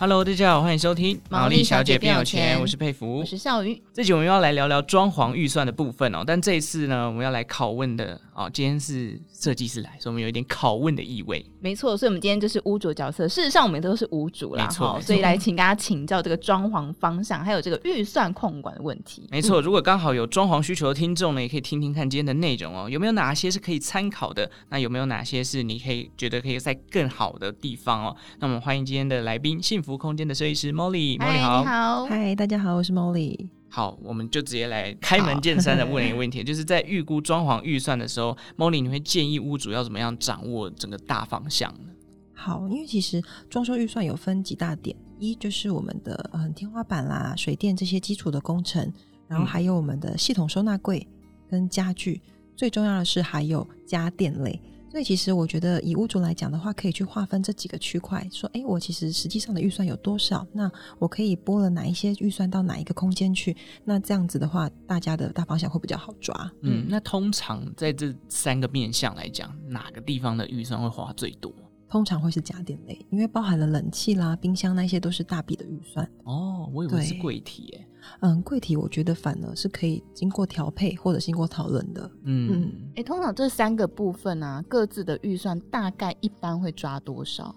Hello，大家好，欢迎收听《毛利小姐变有钱》，我是佩服，我是笑鱼。这集我们要来聊聊装潢预算的部分哦，但这一次呢，我们要来拷问的哦，今天是设计师来，所以我们有一点拷问的意味。没错，所以我们今天就是屋主角色。事实上，我们都是屋主啦，没错。所以来请大家请教这个装潢方向，还有这个预算控管的问题。没错，如果刚好有装潢需求的听众呢，也可以听听看今天的内容哦，有没有哪些是可以参考的？那有没有哪些是你可以觉得可以在更好的地方哦？那我们欢迎今天的来宾，幸福空间的设计师 Molly，Molly 好，你好，嗨，大家好，我是 Molly。好，我们就直接来开门见山的问一个问题，就是在预估装潢预算的时候，Molly 你会建议屋主要怎么样掌握整个大方向呢？好，因为其实装修预算有分几大点，一就是我们的嗯天花板啦、水电这些基础的工程，然后还有我们的系统收纳柜跟家具，嗯、最重要的是还有家电类。所以其实我觉得，以屋主来讲的话，可以去划分这几个区块，说，哎，我其实实际上的预算有多少？那我可以拨了哪一些预算到哪一个空间去？那这样子的话，大家的大方向会比较好抓。嗯，那通常在这三个面向来讲，哪个地方的预算会花最多？通常会是家电类，因为包含了冷气啦、冰箱那些都是大笔的预算。哦，我以为是柜体耶。嗯，柜体我觉得反而是可以经过调配或者经过讨论的。嗯嗯，哎、欸，通常这三个部分啊，各自的预算大概一般会抓多少？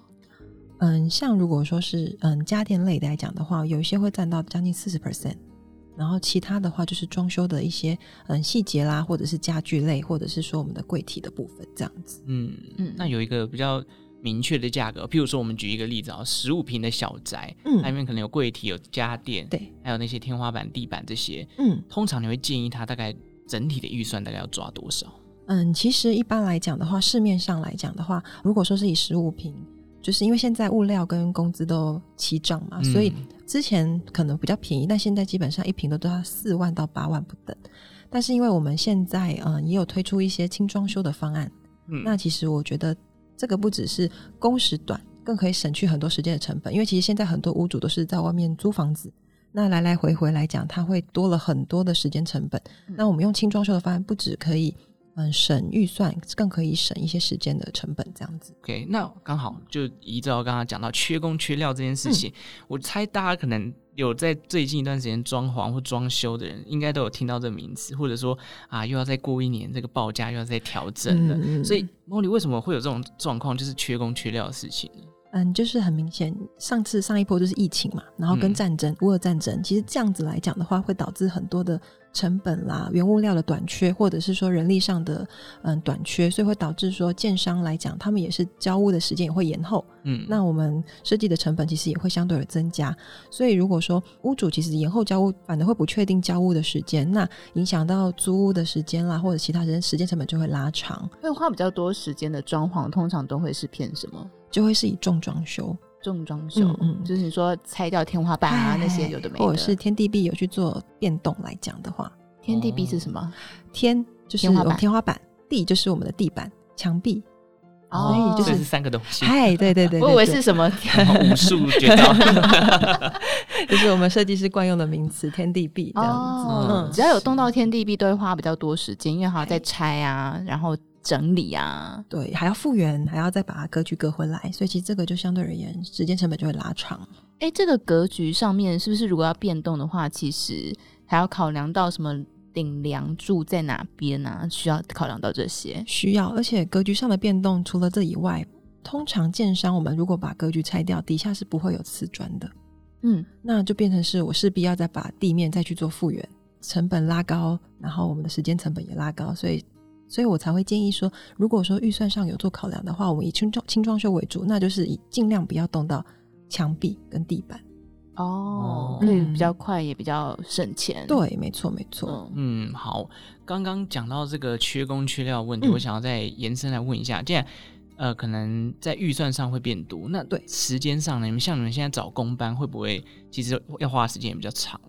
嗯，像如果说是嗯家电类的来讲的话，有一些会占到将近四十 percent，然后其他的话就是装修的一些嗯细节啦，或者是家具类，或者是说我们的柜体的部分这样子。嗯嗯，那有一个比较。明确的价格，譬如说，我们举一个例子啊，十五平的小宅，嗯，它里面可能有柜体、有家电，对，还有那些天花板、地板这些，嗯，通常你会建议他大概整体的预算大概要抓多少？嗯，其实一般来讲的话，市面上来讲的话，如果说是以十五平，就是因为现在物料跟工资都齐涨嘛，嗯，所以之前可能比较便宜，但现在基本上一平都都要四万到八万不等。但是因为我们现在嗯也有推出一些轻装修的方案，嗯，那其实我觉得。这个不只是工时短，更可以省去很多时间的成本。因为其实现在很多屋主都是在外面租房子，那来来回回来讲，它会多了很多的时间成本。嗯、那我们用轻装修的方案，不只可以嗯省预算，更可以省一些时间的成本。这样子。OK，那刚好就依照刚刚讲到缺工缺料这件事情，嗯、我猜大家可能。有在最近一段时间装潢或装修的人，应该都有听到这名词，或者说啊，又要再过一年，这个报价又要再调整了。嗯、所以，Molly 为什么会有这种状况，就是缺工缺料的事情呢？嗯，就是很明显，上次上一波就是疫情嘛，然后跟战争，乌俄、嗯、战争，其实这样子来讲的话，会导致很多的成本啦、原物料的短缺，或者是说人力上的嗯短缺，所以会导致说建商来讲，他们也是交屋的时间也会延后。嗯，那我们设计的成本其实也会相对的增加。所以如果说屋主其实延后交屋，反而会不确定交屋的时间，那影响到租屋的时间啦，或者其他人时间成本就会拉长。会花比较多时间的装潢，通常都会是偏什么？就会是以重装修，重装修，嗯，嗯，就是你说拆掉天花板啊那些有的没的，或者是天地壁有去做变动来讲的话，天地壁是什么？天就是我们天花板，地就是我们的地板、墙壁，哦、所以就是是三个东西。嗨，对对对，对，我以为是什么？武术绝招，就是我们设计师惯用的名词，天地壁这样子。哦、嗯，只要有动到天地壁，都会花比较多时间，因为还要再拆啊，然后。整理啊，对，还要复原，还要再把它格局隔回来，所以其实这个就相对而言，时间成本就会拉长。哎，这个格局上面是不是如果要变动的话，其实还要考量到什么顶梁柱在哪边啊？需要考量到这些？需要，而且格局上的变动，除了这以外，通常建商我们如果把格局拆掉，底下是不会有瓷砖的。嗯，那就变成是我势必要再把地面再去做复原，成本拉高，然后我们的时间成本也拉高，所以。所以我才会建议说，如果说预算上有做考量的话，我们以轻装轻装修为主，那就是以尽量不要动到墙壁跟地板。哦，嗯，比较快也比较省钱。对，没错，没错。嗯，好，刚刚讲到这个缺工缺料问题，嗯、我想要再延伸来问一下，既然呃，可能在预算上会变多，那对时间上呢？你们像你们现在找工班，会不会其实要花时间也比较长？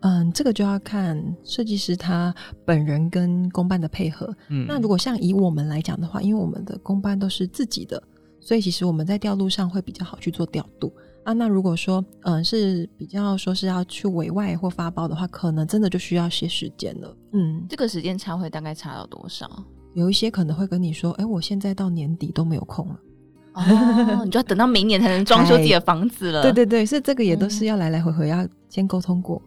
嗯，这个就要看设计师他本人跟公办的配合。嗯，那如果像以我们来讲的话，因为我们的公办都是自己的，所以其实我们在调度上会比较好去做调度。啊。那如果说嗯、呃、是比较说是要去委外或发包的话，可能真的就需要些时间了。嗯，这个时间差会大概差到多少？有一些可能会跟你说，哎，我现在到年底都没有空了。哦，你就要等到明年才能装修自己的房子了。对对对，所以这个也都是要来来回回要先沟通过。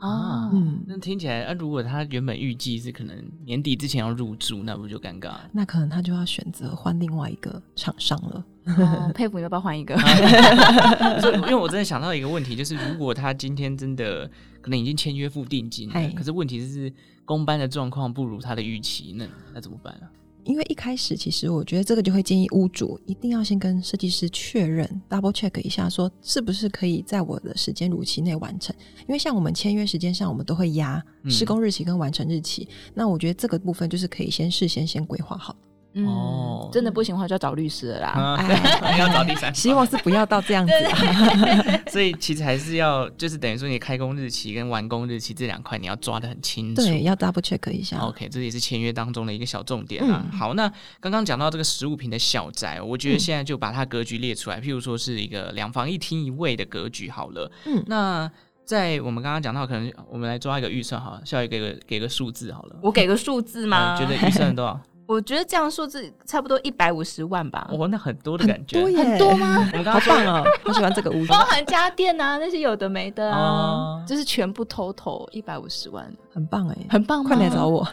啊，嗯，那听起来，啊，如果他原本预计是可能年底之前要入住，那不就尴尬了？那可能他就要选择换另外一个厂商了。哦、佩服你要不要换一个？因为我真的想到一个问题，就是如果他今天真的可能已经签约付定金了，可是问题是公班的状况不如他的预期，那那怎么办呢？因为一开始，其实我觉得这个就会建议屋主一定要先跟设计师确认，double check 一下，说是不是可以在我的时间如期内完成。因为像我们签约时间上，我们都会压施工日期跟完成日期。嗯、那我觉得这个部分就是可以先事先先规划好。哦、嗯，真的不行的话就要找律师了啦。要找第三，希望是不要到这样子、啊。所以其实还是要，就是等于说你开工日期跟完工日期这两块你要抓的很清楚。对，要 double check 一下。OK，这也是签约当中的一个小重点啊。嗯、好，那刚刚讲到这个十五平的小宅，我觉得现在就把它格局列出来，譬如说是一个两房一厅一卫的格局好了。嗯，那在我们刚刚讲到，可能我们来抓一个预算好了，小雨给个给个数字好了。我给个数字吗？嗯、觉得预算多少？我觉得这样数字差不多一百五十万吧。哦，那很多的感觉，很多，很多吗？我刚刚说了，我喜欢这个屋，包含家电啊，那些有的没的啊，就是全部 total 一百五十万，很棒哎，很棒，快来找我，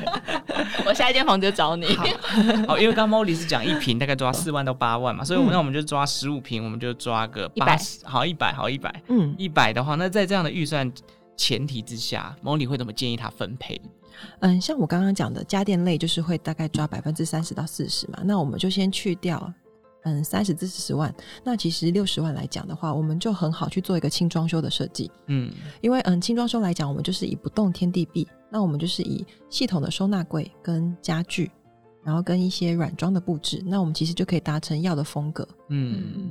我下一间房就找你。好，因为刚刚 Molly 是讲一瓶大概抓四万到八万嘛，所以我们那我们就抓十五瓶，我们就抓个八十，好一百，好一百，嗯，一百的话，那在这样的预算前提之下，Molly 会怎么建议他分配？嗯，像我刚刚讲的家电类，就是会大概抓百分之三十到四十嘛。那我们就先去掉，嗯，三十至四十万。那其实六十万来讲的话，我们就很好去做一个轻装修的设计。嗯，因为嗯，轻装修来讲，我们就是以不动天地壁，那我们就是以系统的收纳柜跟家具，然后跟一些软装的布置，那我们其实就可以达成要的风格。嗯，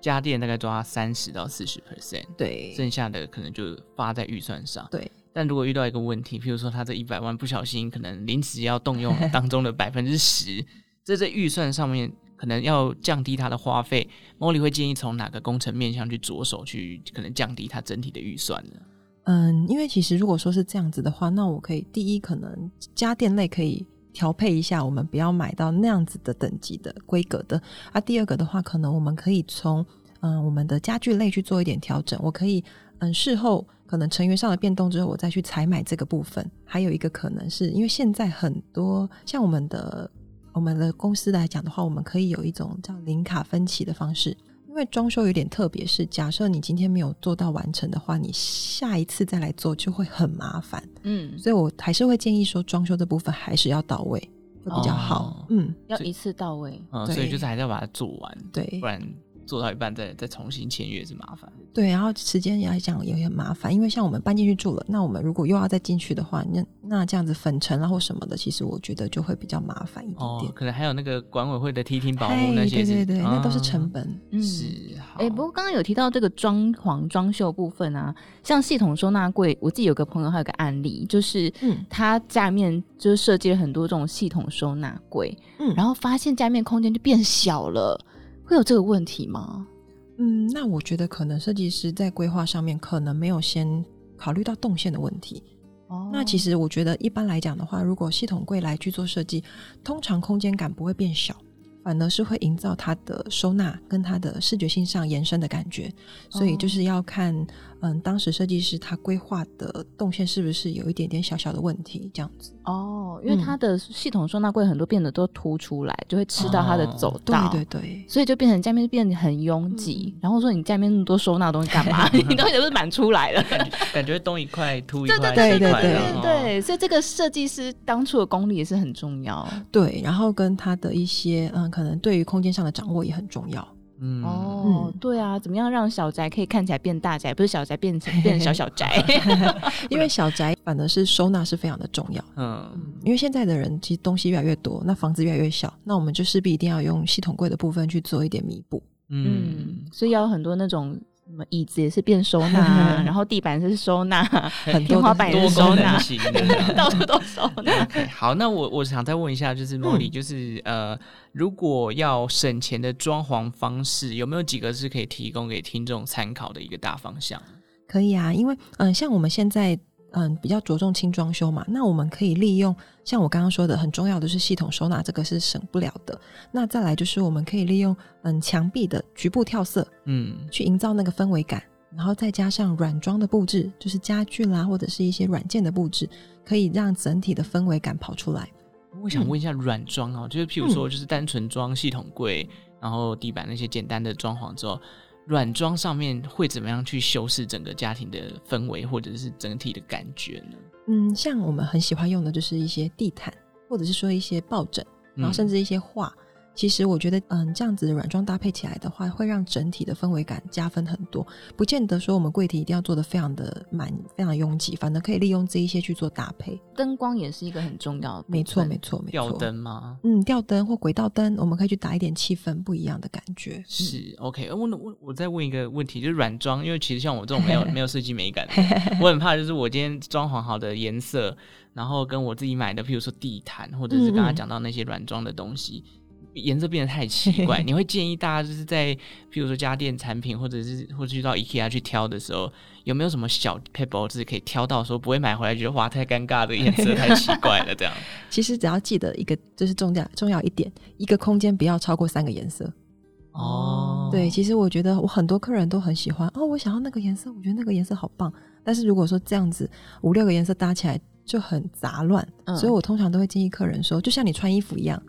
家电大概抓三十到四十 percent，对，剩下的可能就发在预算上。对。但如果遇到一个问题，譬如说他这一百万不小心可能临时要动用 当中的百分之十，这在预算上面可能要降低他的花费，Molly 会建议从哪个工程面向去着手去可能降低他整体的预算呢？嗯，因为其实如果说是这样子的话，那我可以第一可能家电类可以调配一下，我们不要买到那样子的等级的规格的啊。第二个的话，可能我们可以从嗯我们的家具类去做一点调整，我可以嗯事后。可能成员上的变动之后，我再去采买这个部分。还有一个可能是因为现在很多像我们的我们的公司来讲的话，我们可以有一种叫零卡分期的方式。因为装修有点特别，是假设你今天没有做到完成的话，你下一次再来做就会很麻烦。嗯，所以我还是会建议说，装修这部分还是要到位会比较好。哦、嗯，要一次到位。嗯，所以就是还是要把它做完。对，不然。做到一半再再重新签约是麻烦，对，然后时间来讲也很麻烦，因为像我们搬进去住了，那我们如果又要再进去的话，那那这样子粉尘啊或什么的，其实我觉得就会比较麻烦一点点。哦，可能还有那个管委会的梯厅保护那些，对对对，哦、那都是成本。嗯，是。哎、欸，不过刚刚有提到这个装潢装修部分啊，像系统收纳柜，我自己有个朋友，还有个案例，就是嗯，他家里面就是设计了很多这种系统收纳柜，嗯，然后发现家里面空间就变小了，会有这个问题吗？嗯，那我觉得可能设计师在规划上面可能没有先考虑到动线的问题。哦，那其实我觉得一般来讲的话，如果系统柜来去做设计，通常空间感不会变小，反而是会营造它的收纳跟它的视觉性上延伸的感觉。所以就是要看。嗯，当时设计师他规划的动线是不是有一点点小小的问题？这样子哦，因为它的系统收纳柜很多变得都凸出来，就会吃到它的走道，哦、对对对，所以就变成家面变得很拥挤。嗯、然后说你家面那么多收纳东西干嘛？你东西都是满出来了，感觉东一块凸一块，对对对对对对，对，所以这个设计师当初的功力也是很重要。对，然后跟他的一些嗯，可能对于空间上的掌握也很重要。嗯哦，对啊，怎么样让小宅可以看起来变大宅，不是小宅变成变成小小宅？因为小宅反而是收纳是非常的重要。嗯，因为现在的人其实东西越来越多，那房子越来越小，那我们就势必一定要用系统柜的部分去做一点弥补。嗯，所以要有很多那种什么椅子也是变收纳，然后地板是收纳，很 天花板也是收纳，到处都收纳。okay, 好，那我我想再问一下，就是 Molly，、嗯、就是呃，如果要省钱的装潢方式，有没有几个是可以提供给听众参考的一个大方向？可以啊，因为嗯、呃，像我们现在。嗯，比较着重轻装修嘛，那我们可以利用像我刚刚说的，很重要的是系统收纳，这个是省不了的。那再来就是我们可以利用嗯墙壁的局部跳色，嗯，去营造那个氛围感，然后再加上软装的布置，就是家具啦或者是一些软件的布置，可以让整体的氛围感跑出来。我想问一下软装哦，就是譬如说就是单纯装系统柜，嗯、然后地板那些简单的装潢之后。软装上面会怎么样去修饰整个家庭的氛围，或者是整体的感觉呢？嗯，像我们很喜欢用的就是一些地毯，或者是说一些抱枕，然后甚至一些画。嗯其实我觉得，嗯，这样子的软装搭配起来的话，会让整体的氛围感加分很多。不见得说我们柜体一定要做的非常的满、非常拥挤，反正可以利用这一些去做搭配。灯光也是一个很重要的，没错，没错，没错。吊灯吗？嗯，吊灯或轨道灯，我们可以去打一点气氛，不一样的感觉。是、嗯、OK。我我我再问一个问题，就是软装，因为其实像我这种没有 没有设计美感，我很怕就是我今天装潢好的颜色，然后跟我自己买的，譬如说地毯，或者是刚刚讲到那些软装的东西。嗯嗯颜色变得太奇怪，你 会建议大家就是在，譬如说家电产品，或者是或者去到 IKEA 去挑的时候，有没有什么小撇步是可以挑到说不会买回来觉得哇太尴尬的颜色 太奇怪了这样？其实只要记得一个就是重要重要一点，一个空间不要超过三个颜色。哦，对，其实我觉得我很多客人都很喜欢哦，我想要那个颜色，我觉得那个颜色好棒。但是如果说这样子五六个颜色搭起来就很杂乱，嗯，所以我通常都会建议客人说，就像你穿衣服一样。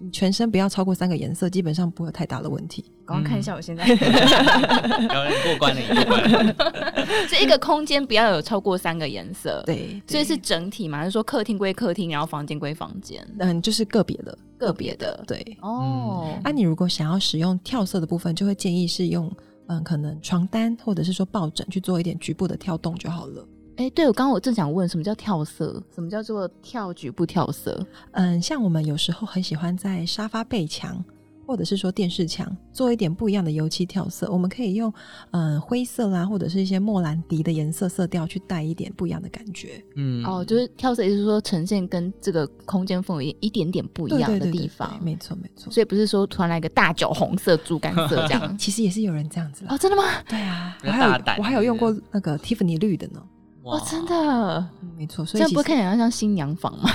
你全身不要超过三个颜色，基本上不会有太大的问题。刚刚看一下我现在，有人过关了，过关了。这一个空间不要有超过三个颜色，对，所以是整体嘛？就是说客厅归客厅，然后房间归房间，嗯，就是个别的，个别的，对。哦，那、你如果想要使用跳色的部分，就会建议是用嗯，可能床单或者是说抱枕去做一点局部的跳动就好了。哎、欸，对，我刚刚我正想问，什么叫跳色？什么叫做跳局部跳色？嗯，像我们有时候很喜欢在沙发背墙，或者是说电视墙做一点不一样的油漆跳色。我们可以用嗯灰色啦，或者是一些莫兰迪的颜色色调去带一点不一样的感觉。嗯，哦，就是跳色，也就是说呈现跟这个空间氛围一点点不一样的地方。没错，没错。所以不是说突然来一个大酒红色、猪肝色这样，其实也是有人这样子。哦，真的吗？对啊，我还有我还有用过那个 Tiffany 绿的呢。哦，真的，嗯、没错，所以这样不会看起来像新娘房吗？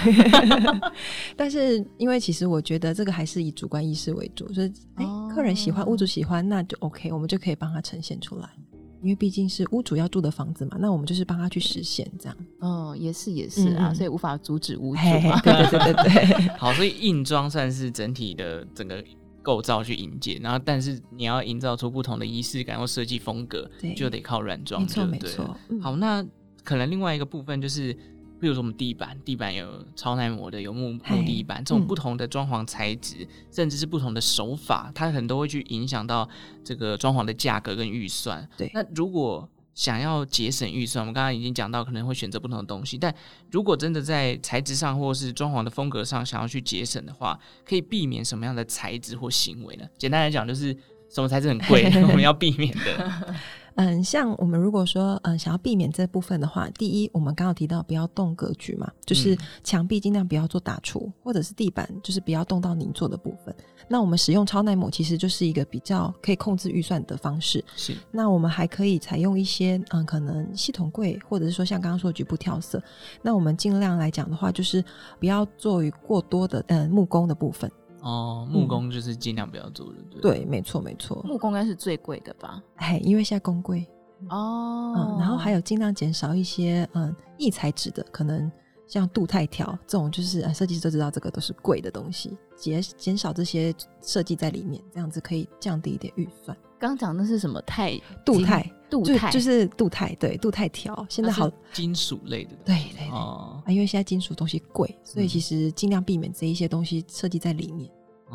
但是因为其实我觉得这个还是以主观意识为主，所以哎，客人喜欢，屋主喜欢，那就 OK，我们就可以帮他呈现出来。因为毕竟是屋主要住的房子嘛，那我们就是帮他去实现这样。哦，也是也是啊，嗯、所以无法阻止屋主嘛。对对对对对。好，所以硬装算是整体的整个构造去迎接，然后但是你要营造出不同的仪式感或设计风格，就得靠软装。没错没错。嗯、好，那。可能另外一个部分就是，比如说我们地板，地板有超耐磨的，有木木地板，这种不同的装潢材质，嗯、甚至是不同的手法，它很多会去影响到这个装潢的价格跟预算。对，那如果想要节省预算，我们刚刚已经讲到，可能会选择不同的东西。但如果真的在材质上或是装潢的风格上想要去节省的话，可以避免什么样的材质或行为呢？简单来讲，就是什么材质很贵，我们要避免的。嗯，像我们如果说嗯想要避免这部分的话，第一，我们刚刚提到不要动格局嘛，就是墙壁尽量不要做打橱，或者是地板就是不要动到泥做的部分。那我们使用超耐磨其实就是一个比较可以控制预算的方式。是。那我们还可以采用一些嗯可能系统柜，或者是说像刚刚说的局部跳色。那我们尽量来讲的话，就是不要做于过多的嗯木工的部分。哦，木工就是尽量不要做的，对、没错没错，木工应该是最贵的吧？哎，因为现在工贵哦，嗯，然后还有尽量减少一些嗯异材质的，可能像镀钛条这种，就是设计师都知道这个都是贵的东西，减减少这些设计在里面，这样子可以降低一点预算。刚讲的是什么钛？镀钛，镀钛就，就是镀钛，对，镀钛条。现在好金属类的，对对对哦，啊，因为现在金属东西贵，所以其实尽量避免这一些东西设计在里面。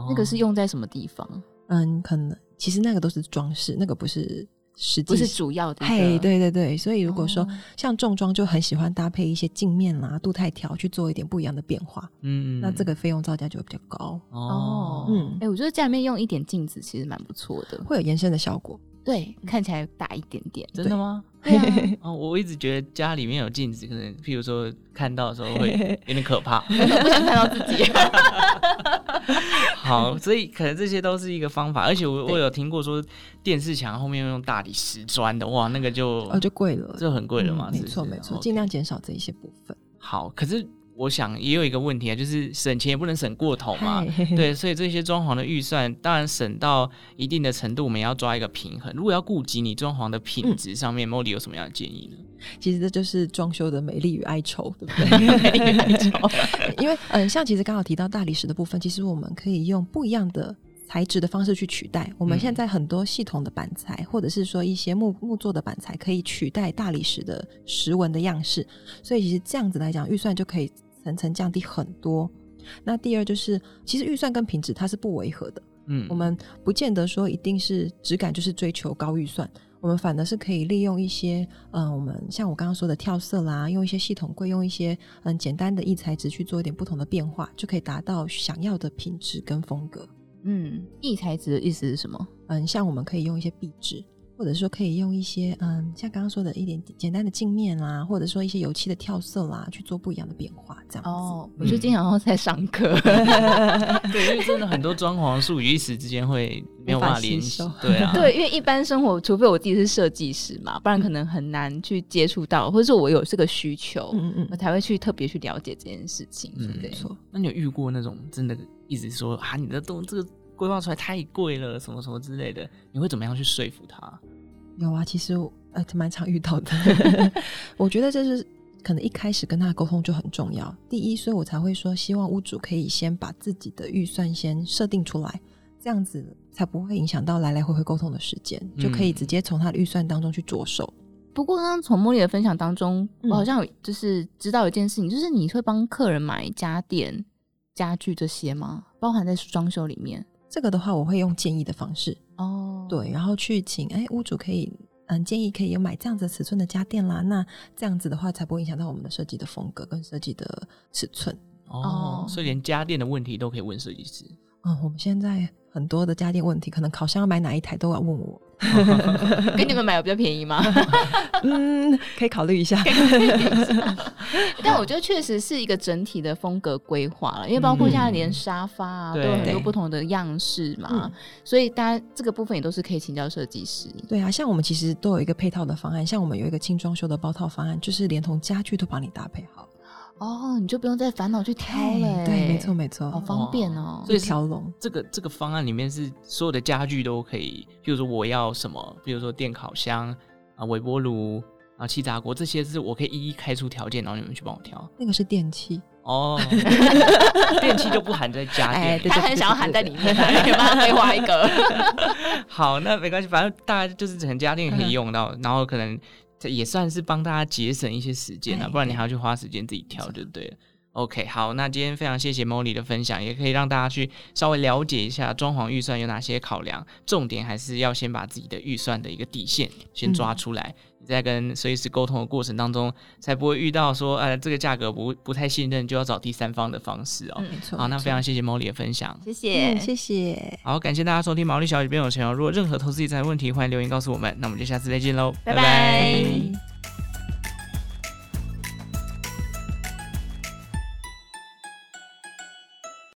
那个是用在什么地方？嗯，可能其实那个都是装饰，那个不是实际不是主要的。嘿，对对对，所以如果说像重装就很喜欢搭配一些镜面啦、镀钛条去做一点不一样的变化，嗯，那这个费用造价就会比较高哦。嗯，哎，我觉得家里面用一点镜子其实蛮不错的，会有延伸的效果。对，看起来大一点点，真的吗？对啊，哦，我一直觉得家里面有镜子，可能譬如说看到的时候会有点可怕，不想看到自己。好，所以可能这些都是一个方法，而且我我有听过说电视墙后面用大理石砖的，哇，那个就哦就贵了，就很贵了嘛。没错没错，尽量减少这一些部分。好，可是。我想也有一个问题啊，就是省钱也不能省过头嘛。对，所以这些装潢的预算，当然省到一定的程度，我们也要抓一个平衡。如果要顾及你装潢的品质上面，Molly 有什么样的建议呢？其实这就是装修的美丽与哀愁，对不对？美丽与哀愁。因为嗯，像其实刚好提到大理石的部分，其实我们可以用不一样的材质的方式去取代。我们现在很多系统的板材，或者是说一些木木做的板材，可以取代大理石的石纹的样式。所以其实这样子来讲，预算就可以。层层降低很多。那第二就是，其实预算跟品质它是不违和的。嗯，我们不见得说一定是质感就是追求高预算，我们反而是可以利用一些，嗯、呃，我们像我刚刚说的跳色啦，用一些系统柜，用一些嗯简单的异材质去做一点不同的变化，就可以达到想要的品质跟风格。嗯，异材质的意思是什么？嗯，像我们可以用一些壁纸。或者说可以用一些嗯，像刚刚说的一点简单的镜面啦，或者说一些油漆的跳色啦，去做不一样的变化，这样子。哦，我就经常在上课，对，因为真的很多装潢术语一时之间会没有办法联系，对啊，对，因为一般生活，除非我自己是设计师嘛，不然可能很难去接触到，或者说我有这个需求，嗯嗯，我才会去特别去了解这件事情，对不对？没错。那你有遇过那种真的一直说啊，你的东这个。规划出来太贵了，什么什么之类的，你会怎么样去说服他？有啊，其实呃，蛮常遇到的。我觉得这是可能一开始跟他沟通就很重要。第一，所以我才会说，希望屋主可以先把自己的预算先设定出来，这样子才不会影响到来来回回沟通的时间，嗯、就可以直接从他的预算当中去着手。不过刚刚从 Molly 的分享当中，我好像有就是知道一件事情，嗯、就是你会帮客人买家电、家具这些吗？包含在装修里面？这个的话，我会用建议的方式哦，对，然后去请哎屋主可以嗯建议可以有买这样子尺寸的家电啦，那这样子的话才不会影响到我们的设计的风格跟设计的尺寸哦，所以连家电的问题都可以问设计师。嗯，我们现在很多的家电问题，可能烤箱要买哪一台都要问我。给你们买有比较便宜吗？嗯，可以考虑一下。但我觉得确实是一个整体的风格规划了，因为包括现在连沙发啊都有很多不同的样式嘛，所以大家这个部分也都是可以请教设计师。对啊，像我们其实都有一个配套的方案，像我们有一个轻装修的包套方案，就是连同家具都帮你搭配好。哦，你就不用再烦恼去挑了。对，没错没错，好方便哦。所以条龙这个这个方案里面是所有的家具都可以，比如说我要什么，比如说电烤箱啊、微波炉啊、气炸锅，这些是我可以一一开出条件，然后你们去帮我挑。那个是电器哦，电器就不含在家电，他很想要含在里面，可以帮他规划一个。好，那没关系，反正大概就是整个家电可以用到，然后可能。这也算是帮大家节省一些时间啊，不然你还要去花时间自己挑就对了。OK，好，那今天非常谢谢 Molly 的分享，也可以让大家去稍微了解一下装潢预算有哪些考量，重点还是要先把自己的预算的一个底线先抓出来，嗯、你在跟设计师沟通的过程当中，才不会遇到说，呃，这个价格不不太信任，就要找第三方的方式哦。嗯、没错。好，那非常谢谢 Molly 的分享，谢谢、嗯，谢谢。好，感谢大家收听毛利小姐变有钱哦。如果任何投资理财问题，欢迎留言告诉我们。那我们就下次再见喽，拜拜。拜拜。